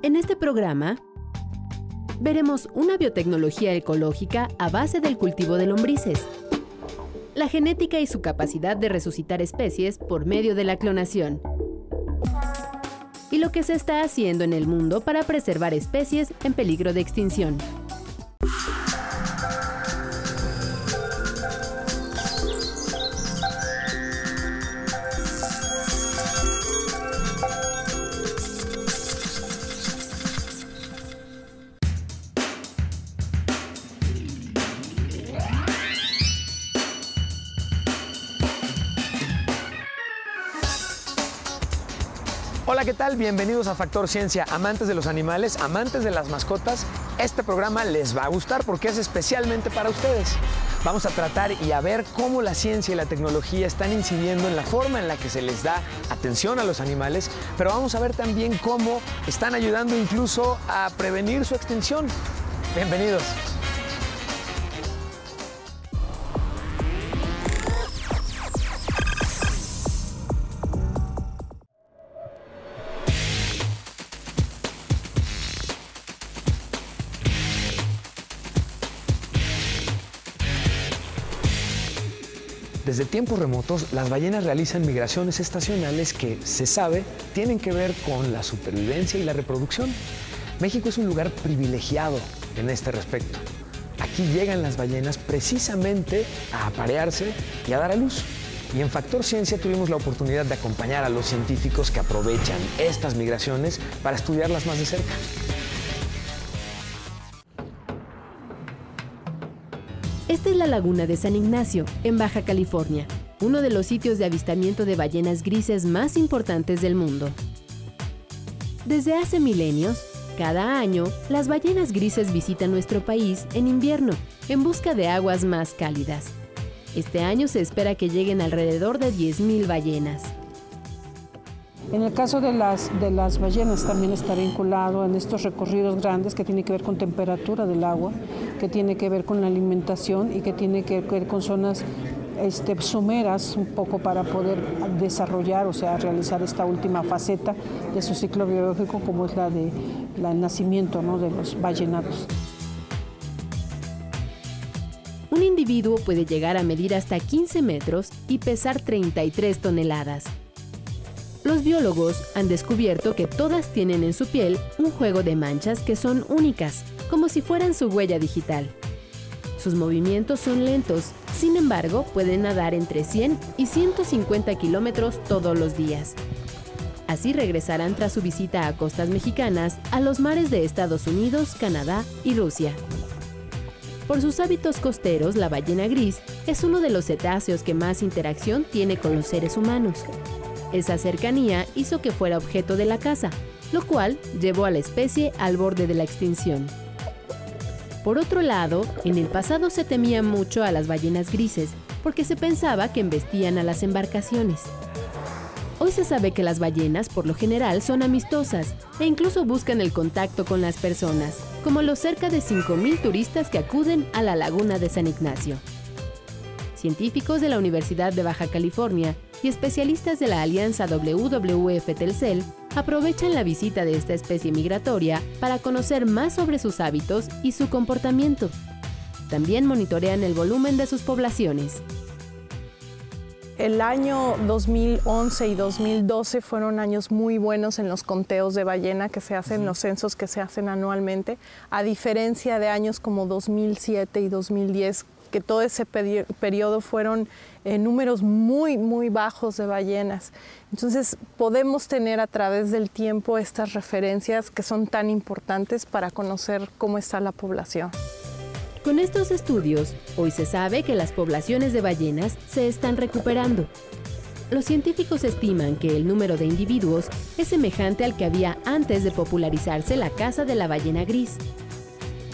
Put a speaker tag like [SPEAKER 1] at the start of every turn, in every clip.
[SPEAKER 1] En este programa veremos una biotecnología ecológica a base del cultivo de lombrices, la genética y su capacidad de resucitar especies por medio de la clonación, y lo que se está haciendo en el mundo para preservar especies en peligro de extinción.
[SPEAKER 2] Bienvenidos a Factor Ciencia, amantes de los animales, amantes de las mascotas. Este programa les va a gustar porque es especialmente para ustedes. Vamos a tratar y a ver cómo la ciencia y la tecnología están incidiendo en la forma en la que se les da atención a los animales, pero vamos a ver también cómo están ayudando incluso a prevenir su extinción. Bienvenidos. Desde tiempos remotos, las ballenas realizan migraciones estacionales que, se sabe, tienen que ver con la supervivencia y la reproducción. México es un lugar privilegiado en este respecto. Aquí llegan las ballenas precisamente a aparearse y a dar a luz. Y en Factor Ciencia tuvimos la oportunidad de acompañar a los científicos que aprovechan estas migraciones para estudiarlas más de cerca.
[SPEAKER 1] Esta es la laguna de San Ignacio, en Baja California, uno de los sitios de avistamiento de ballenas grises más importantes del mundo. Desde hace milenios, cada año, las ballenas grises visitan nuestro país en invierno, en busca de aguas más cálidas. Este año se espera que lleguen alrededor de 10.000 ballenas.
[SPEAKER 3] En el caso de las, de las ballenas también está vinculado en estos recorridos grandes que tiene que ver con temperatura del agua, que tiene que ver con la alimentación y que tiene que ver con zonas este, sumeras un poco para poder desarrollar, o sea, realizar esta última faceta de su ciclo biológico como es la de, nacimiento ¿no? de los ballenados.
[SPEAKER 1] Un individuo puede llegar a medir hasta 15 metros y pesar 33 toneladas. Los biólogos han descubierto que todas tienen en su piel un juego de manchas que son únicas, como si fueran su huella digital. Sus movimientos son lentos, sin embargo pueden nadar entre 100 y 150 kilómetros todos los días. Así regresarán tras su visita a costas mexicanas a los mares de Estados Unidos, Canadá y Rusia. Por sus hábitos costeros, la ballena gris es uno de los cetáceos que más interacción tiene con los seres humanos. Esa cercanía hizo que fuera objeto de la caza, lo cual llevó a la especie al borde de la extinción. Por otro lado, en el pasado se temía mucho a las ballenas grises porque se pensaba que embestían a las embarcaciones. Hoy se sabe que las ballenas por lo general son amistosas e incluso buscan el contacto con las personas, como los cerca de 5.000 turistas que acuden a la laguna de San Ignacio. Científicos de la Universidad de Baja California y especialistas de la alianza WWF Telcel aprovechan la visita de esta especie migratoria para conocer más sobre sus hábitos y su comportamiento. También monitorean el volumen de sus poblaciones.
[SPEAKER 4] El año 2011 y 2012 fueron años muy buenos en los conteos de ballena que se hacen, los censos que se hacen anualmente, a diferencia de años como 2007 y 2010 que todo ese periodo fueron eh, números muy, muy bajos de ballenas. Entonces podemos tener a través del tiempo estas referencias que son tan importantes para conocer cómo está la población.
[SPEAKER 1] Con estos estudios, hoy se sabe que las poblaciones de ballenas se están recuperando. Los científicos estiman que el número de individuos es semejante al que había antes de popularizarse la caza de la ballena gris.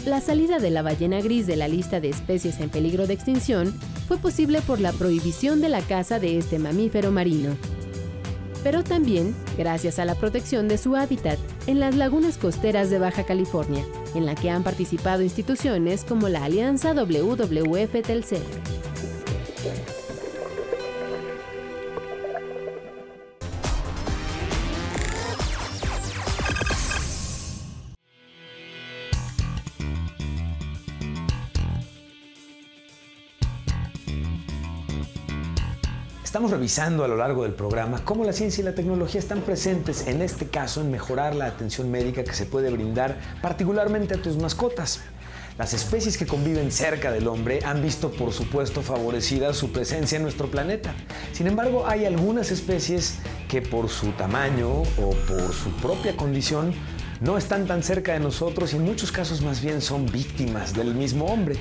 [SPEAKER 1] La salida de la ballena gris de la lista de especies en peligro de extinción fue posible por la prohibición de la caza de este mamífero marino. Pero también gracias a la protección de su hábitat en las lagunas costeras de Baja California, en la que han participado instituciones como la Alianza WWF
[SPEAKER 2] Estamos revisando a lo largo del programa cómo la ciencia y la tecnología están presentes, en este caso, en mejorar la atención médica que se puede brindar particularmente a tus mascotas. Las especies que conviven cerca del hombre han visto, por supuesto, favorecida su presencia en nuestro planeta. Sin embargo, hay algunas especies que por su tamaño o por su propia condición no están tan cerca de nosotros y en muchos casos más bien son víctimas del mismo hombre.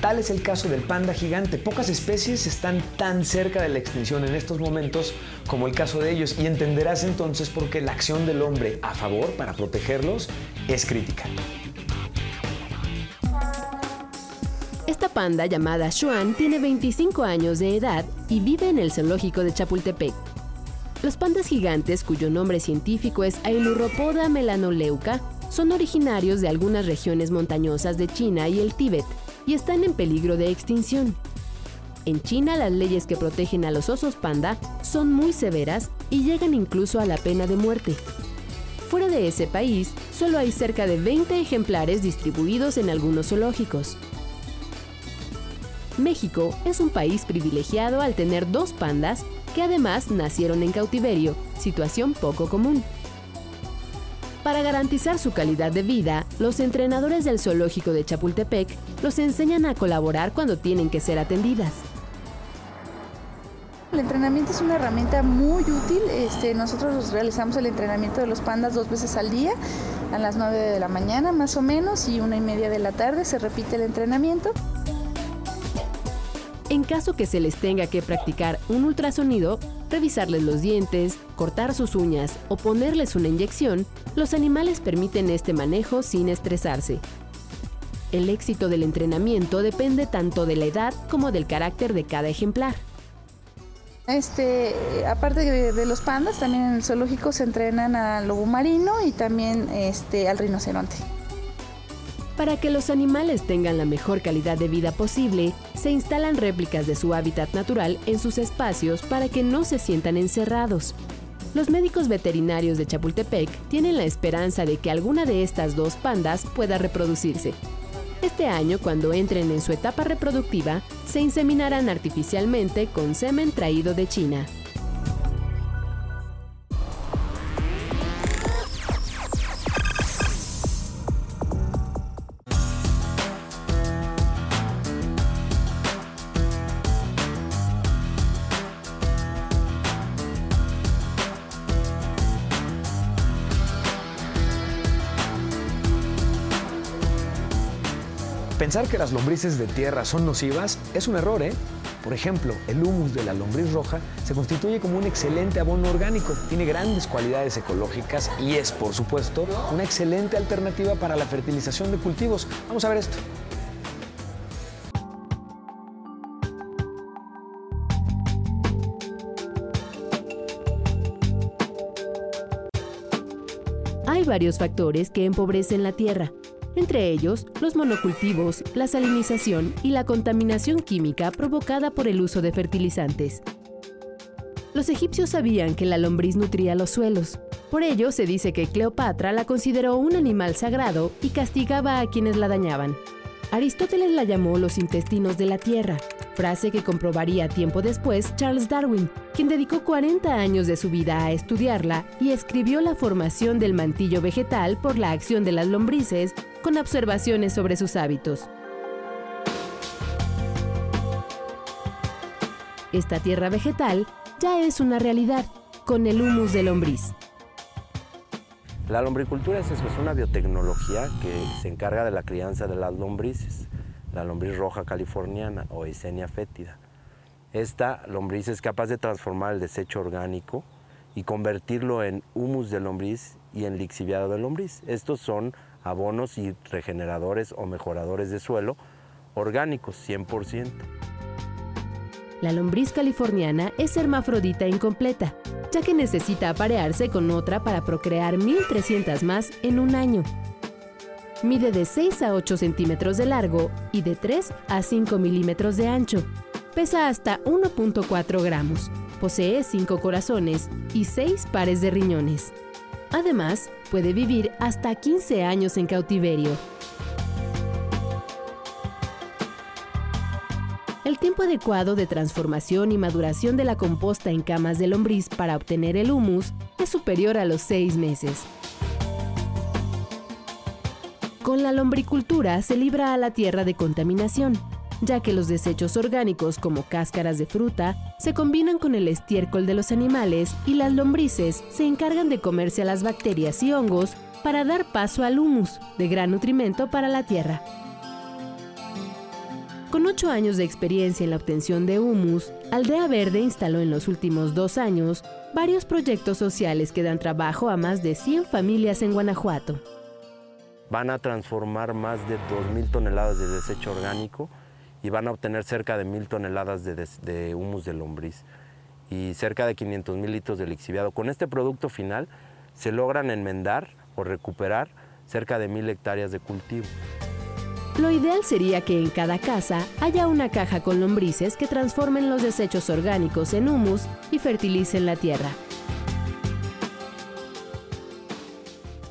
[SPEAKER 2] Tal es el caso del panda gigante. Pocas especies están tan cerca de la extinción en estos momentos como el caso de ellos y entenderás entonces por qué la acción del hombre a favor para protegerlos es crítica.
[SPEAKER 1] Esta panda llamada Xuan tiene 25 años de edad y vive en el zoológico de Chapultepec. Los pandas gigantes, cuyo nombre científico es Ailuropoda melanoleuca, son originarios de algunas regiones montañosas de China y el Tíbet y están en peligro de extinción. En China las leyes que protegen a los osos panda son muy severas y llegan incluso a la pena de muerte. Fuera de ese país, solo hay cerca de 20 ejemplares distribuidos en algunos zoológicos. México es un país privilegiado al tener dos pandas que además nacieron en cautiverio, situación poco común. Para garantizar su calidad de vida, los entrenadores del zoológico de Chapultepec los enseñan a colaborar cuando tienen que ser atendidas.
[SPEAKER 5] El entrenamiento es una herramienta muy útil. Este, nosotros realizamos el entrenamiento de los pandas dos veces al día, a las 9 de la mañana más o menos y una y media de la tarde se repite el entrenamiento.
[SPEAKER 1] En caso que se les tenga que practicar un ultrasonido, revisarles los dientes, cortar sus uñas o ponerles una inyección, los animales permiten este manejo sin estresarse. El éxito del entrenamiento depende tanto de la edad como del carácter de cada ejemplar.
[SPEAKER 5] Este, aparte de, los pandas, también en el zoológico se entrenan al lobo marino y también este, al rinoceronte.
[SPEAKER 1] Para que los animales tengan la mejor calidad de vida posible, se instalan réplicas de su hábitat natural en sus espacios para que no se sientan encerrados. Los médicos veterinarios de Chapultepec tienen la esperanza de que alguna de estas dos pandas pueda reproducirse. Este año, cuando entren en su etapa reproductiva, se inseminarán artificialmente con semen traído de China.
[SPEAKER 2] Pensar que las lombrices de tierra son nocivas es un error, ¿eh? Por ejemplo, el humus de la lombriz roja se constituye como un excelente abono orgánico, tiene grandes cualidades ecológicas y es, por supuesto, una excelente alternativa para la fertilización de cultivos. Vamos a ver esto.
[SPEAKER 1] Hay varios factores que empobrecen la tierra, entre ellos los monocultivos, la salinización y la contaminación química provocada por el uso de fertilizantes. Los egipcios sabían que la lombriz nutría los suelos. Por ello se dice que Cleopatra la consideró un animal sagrado y castigaba a quienes la dañaban. Aristóteles la llamó los intestinos de la tierra, frase que comprobaría tiempo después Charles Darwin, quien dedicó 40 años de su vida a estudiarla y escribió la formación del mantillo vegetal por la acción de las lombrices con observaciones sobre sus hábitos. Esta tierra vegetal ya es una realidad con el humus de lombriz.
[SPEAKER 6] La lombricultura es, es una biotecnología que se encarga de la crianza de las lombrices, la lombriz roja californiana o Eisenia fétida. Esta lombriz es capaz de transformar el desecho orgánico y convertirlo en humus de lombriz y en lixiviado de lombriz. Estos son abonos y regeneradores o mejoradores de suelo orgánicos 100%.
[SPEAKER 1] La lombriz californiana es hermafrodita incompleta, ya que necesita aparearse con otra para procrear 1.300 más en un año. Mide de 6 a 8 centímetros de largo y de 3 a 5 milímetros de ancho. Pesa hasta 1.4 gramos. Posee 5 corazones y 6 pares de riñones. Además, puede vivir hasta 15 años en cautiverio. El tiempo adecuado de transformación y maduración de la composta en camas de lombriz para obtener el humus es superior a los seis meses. Con la lombricultura se libra a la tierra de contaminación, ya que los desechos orgánicos como cáscaras de fruta se combinan con el estiércol de los animales y las lombrices se encargan de comerse a las bacterias y hongos para dar paso al humus, de gran nutrimento para la tierra. Con ocho años de experiencia en la obtención de humus, Aldea Verde instaló en los últimos dos años varios proyectos sociales que dan trabajo a más de 100 familias en Guanajuato.
[SPEAKER 6] Van a transformar más de 2.000 toneladas de desecho orgánico y van a obtener cerca de 1.000 toneladas de, humus de lombriz y cerca de 500.000 litros de lixiviado. Con este producto final se logran enmendar o recuperar cerca de 1.000 hectáreas de cultivo.
[SPEAKER 1] Lo ideal sería que en cada casa haya una caja con lombrices que transformen los desechos orgánicos en humus y fertilicen la tierra.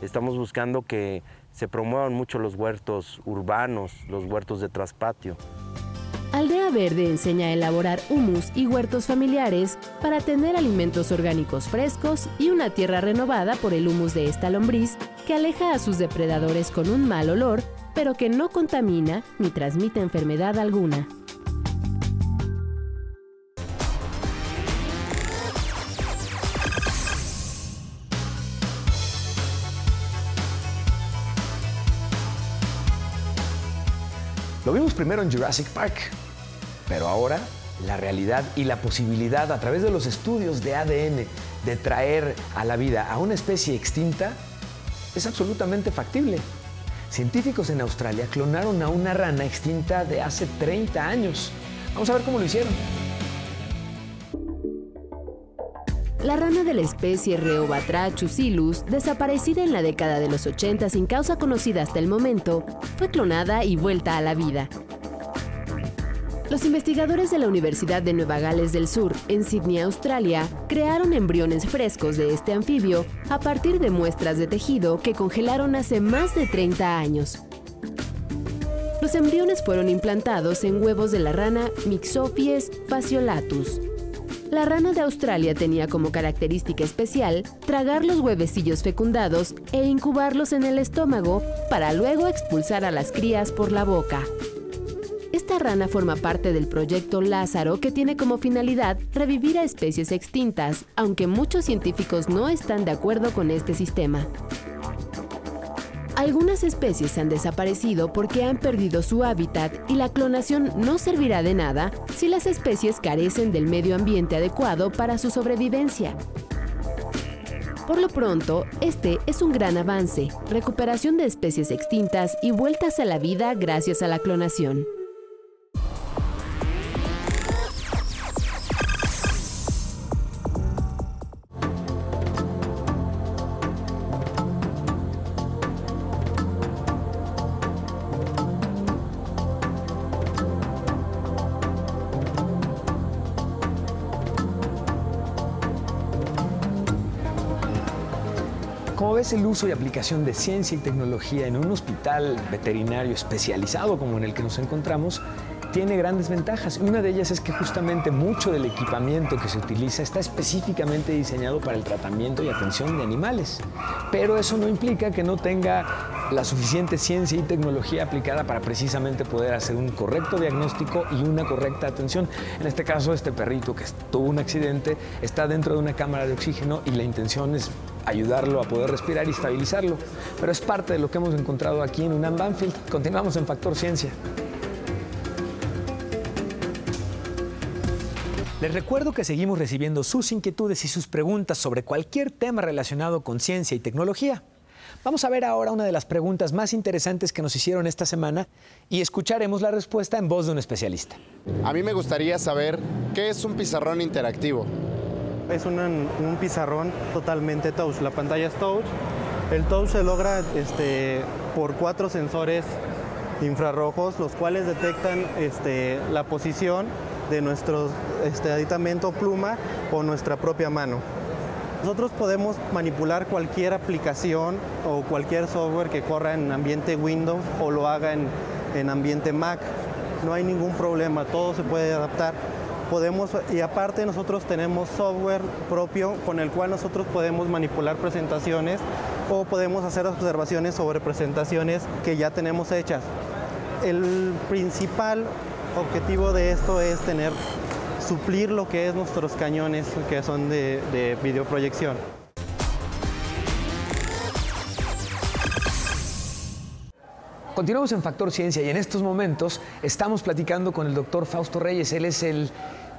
[SPEAKER 6] Estamos buscando que se promuevan mucho los huertos urbanos, los huertos de traspatio.
[SPEAKER 1] Aldea Verde enseña a elaborar humus y huertos familiares para tener alimentos orgánicos frescos y una tierra renovada por el humus de esta lombriz que aleja a sus depredadores con un mal olor pero que no contamina ni transmite enfermedad alguna.
[SPEAKER 2] Primero en Jurassic Park, pero ahora la realidad y la posibilidad a través de los estudios de ADN de traer a la vida a una especie extinta es absolutamente factible. Científicos en Australia clonaron a una rana extinta de hace 30 años. Vamos a ver cómo lo hicieron.
[SPEAKER 1] La rana de la especie Reobatra chusilus, desaparecida en la década de los 80 sin causa conocida hasta el momento, fue clonada y vuelta a la vida. Los investigadores de la Universidad de Nueva Gales del Sur, en Sydney, Australia, crearon embriones frescos de este anfibio a partir de muestras de tejido que congelaron hace más de 30 años. Los embriones fueron implantados en huevos de la rana Mixophies fasciolatus. La rana de Australia tenía como característica especial tragar los huevecillos fecundados e incubarlos en el estómago para luego expulsar a las crías por la boca. Esta rana forma parte del proyecto Lázaro que tiene como finalidad revivir a especies extintas, aunque muchos científicos no están de acuerdo con este sistema. Algunas especies han desaparecido porque han perdido su hábitat y la clonación no servirá de nada si las especies carecen del medio ambiente adecuado para su sobrevivencia. Por lo pronto, este es un gran avance, recuperación de especies extintas y vueltas a la vida gracias a la clonación.
[SPEAKER 2] ¿Cómo ves el uso y aplicación de ciencia y tecnología en un hospital veterinario especializado como en el que nos encontramos? tiene grandes ventajas. Una de ellas es que justamente mucho del equipamiento que se utiliza está específicamente diseñado para el tratamiento y atención de animales. Pero eso no implica que no tenga la suficiente ciencia y tecnología aplicada para precisamente poder hacer un correcto diagnóstico y una correcta atención. En este caso, este perrito que tuvo un accidente está dentro de una cámara de oxígeno y la intención es ayudarlo a poder respirar y estabilizarlo. Pero es parte de lo que hemos encontrado aquí en UNAM Banfield. Continuamos en Factor Ciencia. Les recuerdo que seguimos recibiendo sus inquietudes y sus preguntas sobre cualquier tema relacionado con ciencia y tecnología. Vamos a ver ahora una de las preguntas más interesantes que nos hicieron esta semana y escucharemos la respuesta en voz de un especialista.
[SPEAKER 7] A mí me gustaría saber qué es un pizarrón interactivo.
[SPEAKER 8] Es un, un pizarrón totalmente touch. La pantalla es touch. El touch se logra este, por cuatro sensores infrarrojos, los cuales detectan este, la posición de nuestro este, aditamento pluma o nuestra propia mano. Nosotros podemos manipular cualquier aplicación o cualquier software que corra en ambiente Windows o lo haga en, en ambiente Mac. no hay ningún problema, todo se puede adaptar. Podemos, y aparte nosotros tenemos software propio con el cual nosotros podemos manipular presentaciones o podemos hacer observaciones sobre presentaciones que ya tenemos hechas. El principal objetivo de esto es tener, suplir lo que es nuestros cañones que son de, de videoproyección.
[SPEAKER 2] Continuamos en Factor Ciencia y en estos momentos estamos platicando con el doctor Fausto Reyes. Él es el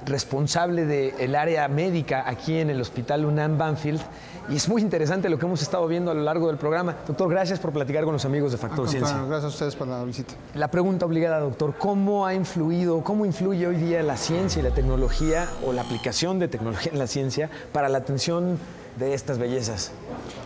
[SPEAKER 2] responsable del área médica aquí en el Hospital UNAM Banfield. Y es muy interesante lo que hemos estado viendo a lo largo del programa. Doctor, gracias por platicar con los amigos de Factor Ciencia.
[SPEAKER 9] Gracias a ustedes por la visita.
[SPEAKER 2] La pregunta obligada, doctor, ¿cómo ha influido, cómo influye hoy día la ciencia y la tecnología o la aplicación de tecnología en la ciencia para la atención de estas bellezas?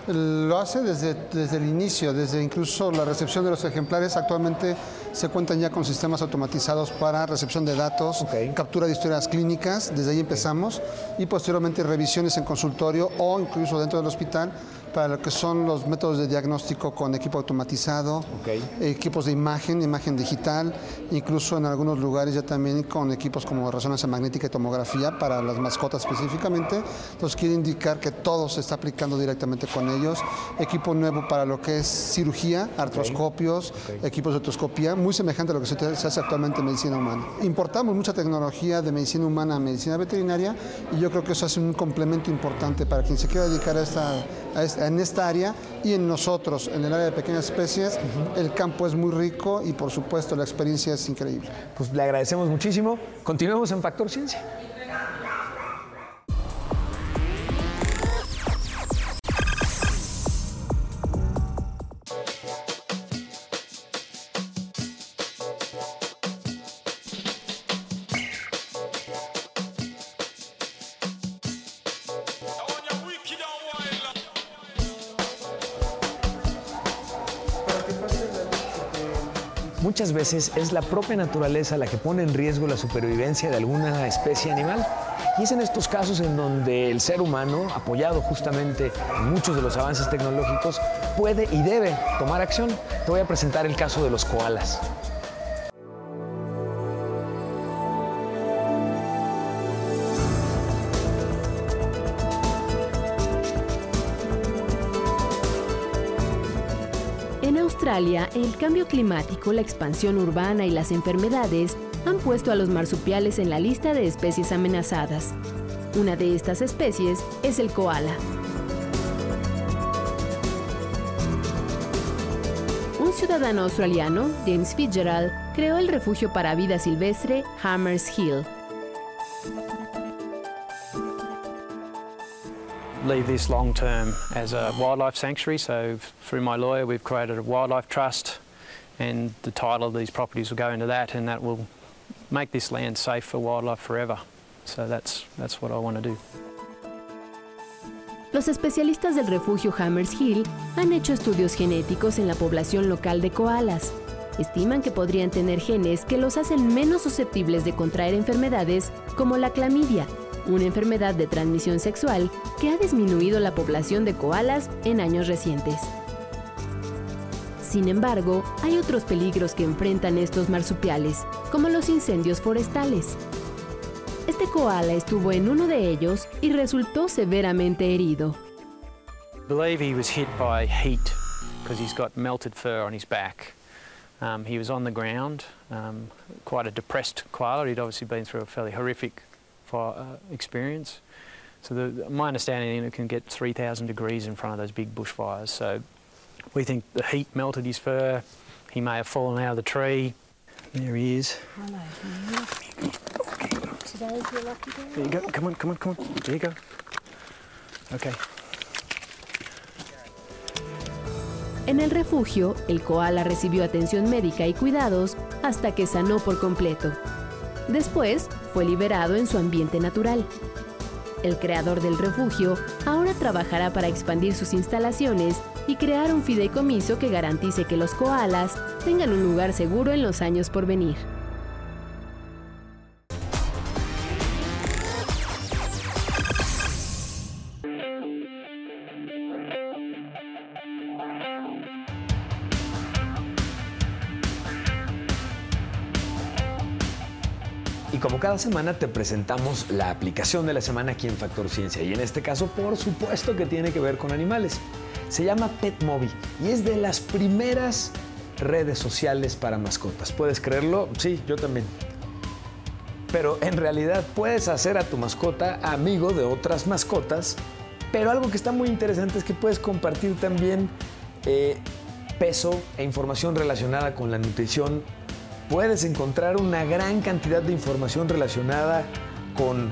[SPEAKER 9] Lo hace desde, desde el inicio, desde incluso la recepción de los ejemplares. Actualmente se cuentan ya con sistemas automatizados para recepción de datos, captura de historias clínicas, desde ahí empezamos, y posteriormente revisiones en consultorio o incluso dentro del hospital para lo que son los métodos de diagnóstico con equipo automatizado, equipos de imagen, imagen digital, incluso en algunos lugares ya también con equipos como resonancia magnética y tomografía para las mascotas específicamente. Entonces quiere indicar que todo se está aplicando directamente con ellos. Equipo nuevo para lo que es cirugía, artroscopios, equipos de otoscopía, muy semejante a lo que se hace actualmente en medicina humana. Importamos mucha tecnología de medicina humana a medicina veterinaria y yo creo que eso hace un complemento importante para quien se quiera dedicar a esta en esta área y en nosotros, en el área de pequeñas especies, el campo es muy rico y por supuesto la experiencia es increíble.
[SPEAKER 2] Pues le agradecemos muchísimo. Continuemos en Factor Ciencia. Veces es la propia naturaleza la que pone en riesgo la supervivencia de alguna especie animal. Y es en estos casos en donde el ser humano, apoyado justamente en muchos de los avances tecnológicos, puede y debe tomar acción. Te voy a presentar el caso de los koalas.
[SPEAKER 1] Australia, el cambio climático, la expansión urbana y las enfermedades han puesto a los marsupiales en la lista de especies amenazadas. Una de estas especies es el koala. Un ciudadano australiano, James Fitzgerald, creó el refugio para vida silvestre Hammers Hill,
[SPEAKER 10] leave this long term as a wildlife sanctuary. So through my lawyer, we've created a wildlife trust, and the title of these properties will go into that, and that will make this land safe for wildlife forever. So that's that's what I want to do.
[SPEAKER 1] Los especialistas del refugio Hammers Hill han hecho estudios genéticos en la población local de koalas. Estiman que podrían tener genes que los hacen menos susceptibles de contraer enfermedades como la clamidia, una enfermedad de transmisión sexual que ha disminuido la población de koalas en años recientes. Sin embargo, hay otros peligros que enfrentan estos marsupiales, como los incendios forestales. Este koala estuvo en uno de ellos y resultó severamente herido.
[SPEAKER 10] Believe he was hit by heat because he's got melted fur on his back. Um, he was on the ground, um, quite a depressed koala. He'd obviously been through a fairly horrific for, uh, experience. So the, my understanding is it can get 3,000 degrees in front of those big bushfires. So we think the heat melted his fur. He may have fallen out of the tree. There he is. Today's your lucky day. There you go. Come on, come on, come on. There you go. Okay.
[SPEAKER 1] En el refugio, el koala recibió atención médica y cuidados hasta que sanó por completo. Después, fue liberado en su ambiente natural. El creador del refugio ahora trabajará para expandir sus instalaciones y crear un fideicomiso que garantice que los koalas tengan un lugar seguro en los años por venir.
[SPEAKER 2] Como cada semana te presentamos la aplicación de la semana aquí en Factor Ciencia. Y en este caso, por supuesto que tiene que ver con animales. Se llama PetMobi y es de las primeras redes sociales para mascotas. ¿Puedes creerlo? Sí, yo también. Pero en realidad puedes hacer a tu mascota amigo de otras mascotas. Pero algo que está muy interesante es que puedes compartir también eh, peso e información relacionada con la nutrición. Puedes encontrar una gran cantidad de información relacionada con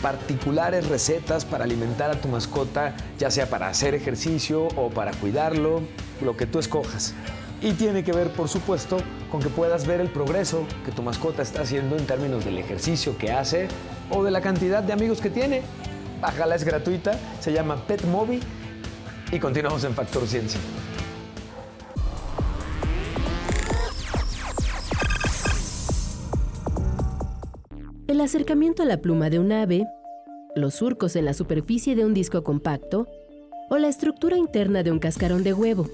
[SPEAKER 2] particulares recetas para alimentar a tu mascota, ya sea para hacer ejercicio o para cuidarlo, lo que tú escojas. Y tiene que ver, por supuesto, con que puedas ver el progreso que tu mascota está haciendo en términos del ejercicio que hace o de la cantidad de amigos que tiene. Bájala, es gratuita, se llama PetMobi y continuamos en Factor Ciencia.
[SPEAKER 1] El acercamiento a la pluma de un ave, los surcos en la superficie de un disco compacto o la estructura interna de un cascarón de huevo.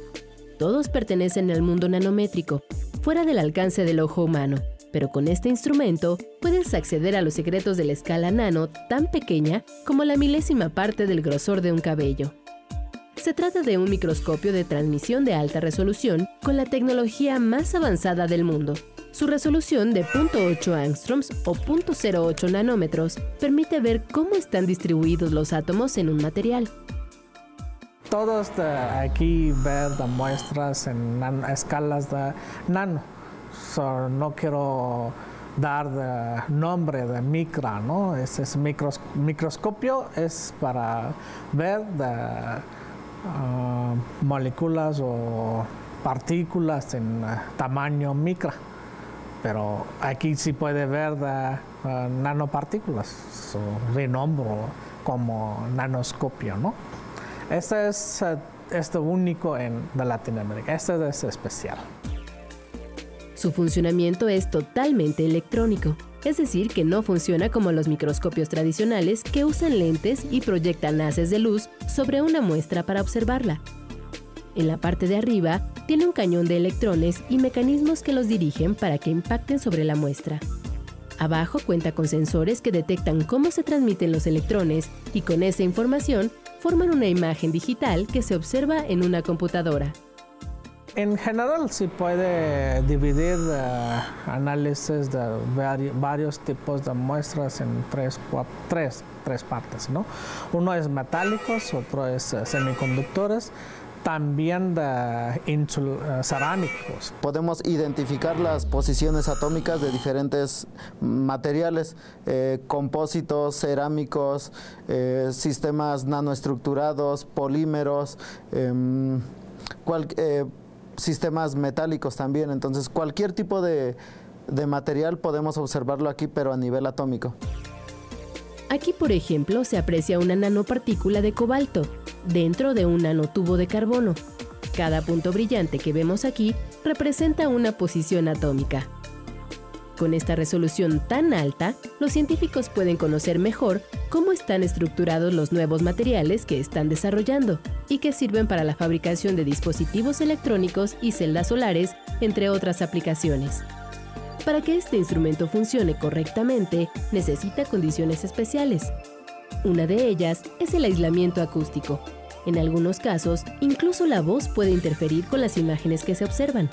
[SPEAKER 1] Todos pertenecen al mundo nanométrico, fuera del alcance del ojo humano, pero con este instrumento puedes acceder a los secretos de la escala nano tan pequeña como la milésima parte del grosor de un cabello. Se trata de un microscopio de transmisión de alta resolución con la tecnología más avanzada del mundo, su resolución de 0.8 angstroms o 0.08 nanómetros permite ver cómo están distribuidos los átomos en un material.
[SPEAKER 11] Todos aquí ver muestras en escalas de nano. no quiero dar nombre de micra, ¿no? Ese es microscopio es para ver ah, moléculas o partículas en ah, tamaño micra pero aquí sí puede ver nanopartículas, su renombro como nanoscopio, ¿no? Este es uh, este único en Latinoamérica, este es especial.
[SPEAKER 1] Su funcionamiento es totalmente electrónico, es decir, que no funciona como los microscopios tradicionales que usan lentes y proyectan haces de luz sobre una muestra para observarla. En la parte de arriba tiene un cañón de electrones y mecanismos que los dirigen para que impacten sobre la muestra. Abajo cuenta con sensores que detectan cómo se transmiten los electrones y con esa información forman una imagen digital que se observa en una computadora.
[SPEAKER 11] En general se puede dividir uh, análisis de varios tipos de muestras en tres, tres, partes. ¿no? Uno es metálicos, otro es uh, semiconductores también de eh, cerámicos.
[SPEAKER 12] Podemos identificar las posiciones atómicas de diferentes materiales, eh, compósitos, cerámicos, eh, sistemas nanoestructurados, polímeros, em, sistemas metálicos también. Entonces, cualquier tipo de material podemos observarlo aquí, pero a nivel atómico.
[SPEAKER 1] Aquí, por ejemplo, se aprecia una nanopartícula de cobalto dentro de un nanotubo de carbono. Cada punto brillante que vemos aquí representa una posición atómica. Con esta resolución tan alta, los científicos pueden conocer mejor cómo están estructurados los nuevos materiales que están desarrollando y que sirven para la fabricación de dispositivos electrónicos y celdas solares, entre otras aplicaciones. Para que este instrumento funcione correctamente, necesita condiciones especiales. Una de ellas es el aislamiento acústico. En algunos casos, incluso la voz puede interferir con las imágenes que se observan.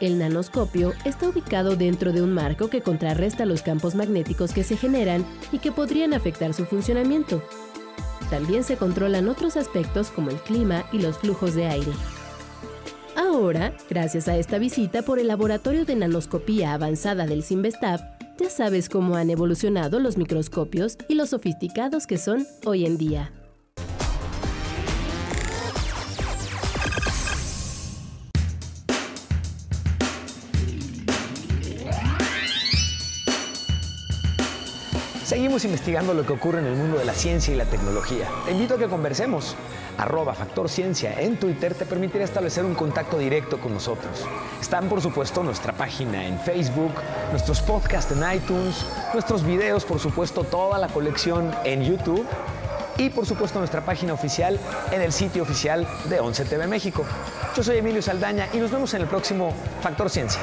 [SPEAKER 1] El nanoscopio está ubicado dentro de un marco que contrarresta los campos magnéticos que se generan y que podrían afectar su funcionamiento. También se controlan otros aspectos como el clima y los flujos de aire. Ahora, gracias a esta visita por el Laboratorio de Nanoscopía Avanzada del Simvestab, ya sabes cómo han evolucionado los microscopios y lo sofisticados que son hoy en día.
[SPEAKER 2] Seguimos investigando lo que ocurre en el mundo de la ciencia y la tecnología. Te invito a que conversemos arroba Factor en Twitter te permitirá establecer un contacto directo con nosotros. Están, por supuesto, nuestra página en Facebook, nuestros podcasts en iTunes, nuestros videos, por supuesto, toda la colección en YouTube y, por supuesto, nuestra página oficial en el sitio oficial de 11 TV México. Yo soy Emilio Saldaña y nos vemos en el próximo Factor Ciencia.